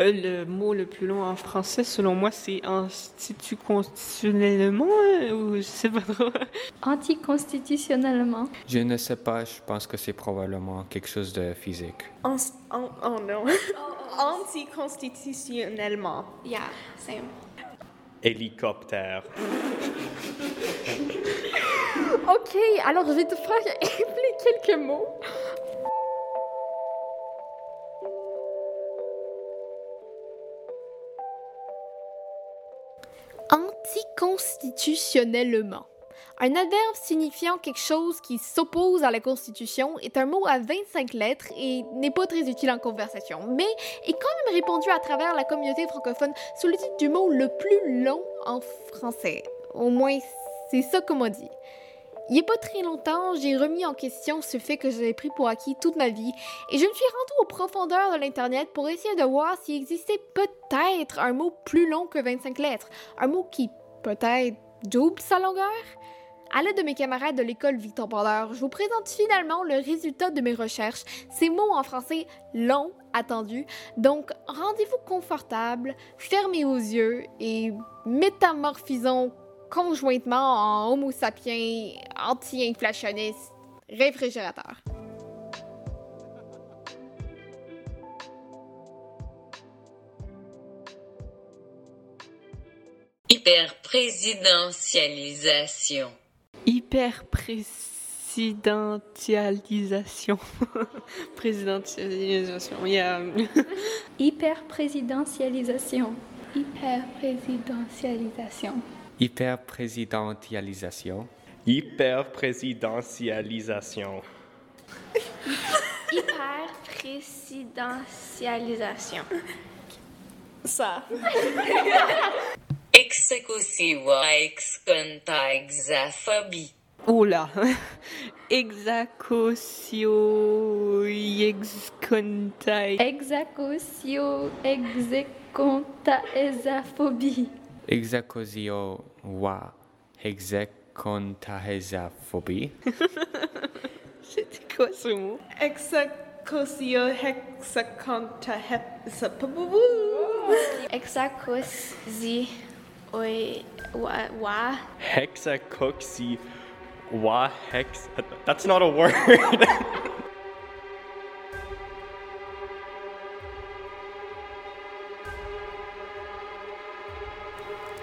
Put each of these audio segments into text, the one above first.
Euh, le mot le plus long en français, selon moi, c'est institut constitutionnellement euh, ou je sais pas trop. Anticonstitutionnellement. Je ne sais pas, je pense que c'est probablement quelque chose de physique. En, en- oh non. Anticonstitutionnellement. Yeah, same. Hélicoptère. Ok, alors je vais te faire appeler quelques mots. Anticonstitutionnellement. Un adverbe signifiant quelque chose qui s'oppose à la Constitution est un mot à 25 lettres et n'est pas très utile en conversation, mais est quand même répandu à travers la communauté francophone sous le titre du mot le plus long en français. Au moins, c'est ça qu'on m'a dit. Il n'y a pas très longtemps, j'ai remis en question ce fait que j'avais pris pour acquis toute ma vie et je me suis rendue aux profondeurs de l'Internet pour essayer de voir s'il existait peut-être un mot plus long que 25 lettres. Un mot qui, peut-être, double sa longueur? À l'aide de mes camarades de l'école Victor Bordeur, je vous présente finalement le résultat de mes recherches, ces mots en français longs attendus. Donc, rendez-vous confortable, fermez vos yeux et métamorphisons conjointement en homo sapiens anti-inflationniste réfrigérateur. Hyperprésidentialisation. Hyper-présidentialisation. Présidentialisation. Yeah. Hyperprésidentialisation. Hyperprésidentialisation. Hyper-présidentialisation. Hyperprésidentialisation. Hyperprésidentialisation. Ça. Executiva exconta exaphobie. Là. Exacosio. Excontai. Exacotio execonta esaphobie. Exacosio wa hexecontahesaphobie. C'était quoi ce mot? Exacosio hexaconta hexapabou. Exacosi oi wa wa Hexacoxy. Wa hex. That's not a word.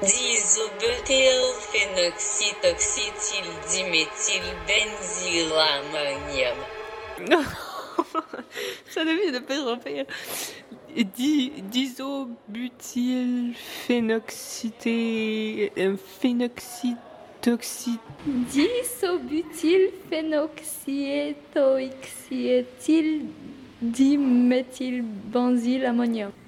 Diisobutylphénoxytoxytyldiméthylbenzylammonium. Ça devient de pire en pire. Di, disobutylphénoxyté. euh, Phénoxytoxy. Disobutylphénoxyéthoxyéthyldiméthylbenzylammonium.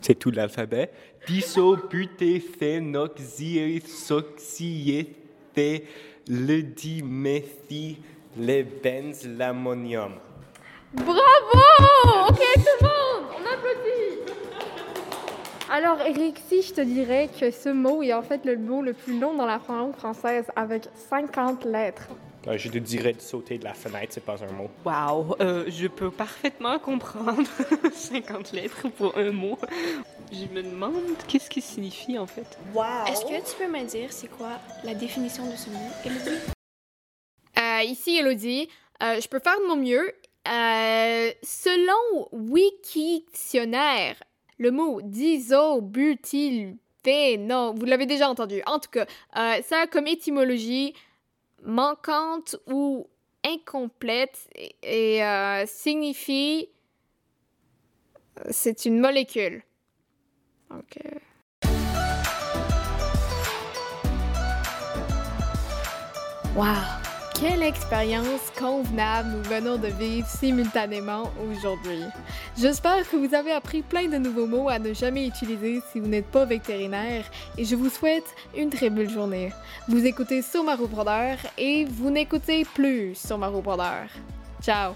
C'est tout l'alphabet. Disobutéphénoxyéthyldiméthylbenzlamonium. Bravo! Ok, tout le monde! On applaudit! Alors, Eric, si je te dirais que ce mot est en fait le mot le plus long dans la langue française avec 50 lettres. Euh, Je te dirais de sauter de la fenêtre, c'est pas un mot. Waouh, euh, je peux parfaitement comprendre 50 lettres pour un mot. Je me demande qu'est-ce qui signifie en fait. Est-ce que tu peux me dire c'est quoi la définition de ce mot, Elodie? Euh, ici, Elodie, euh, je peux faire de mon mieux. Euh, selon Wikidictionnaire, le mot disobutylphéno, vous l'avez déjà entendu. En tout cas, euh, ça a comme étymologie manquante ou incomplète et, euh, signifie c'est une molécule. Euh, Wow! Quelle expérience convenable nous venons de vivre simultanément aujourd'hui. J'espère que vous avez appris plein de nouveaux mots à ne jamais utiliser si vous n'êtes pas vétérinaire et je vous souhaite une très belle journée. Vous écoutez Somaru Brother et vous n'écoutez plus Somaru Brother. Ciao!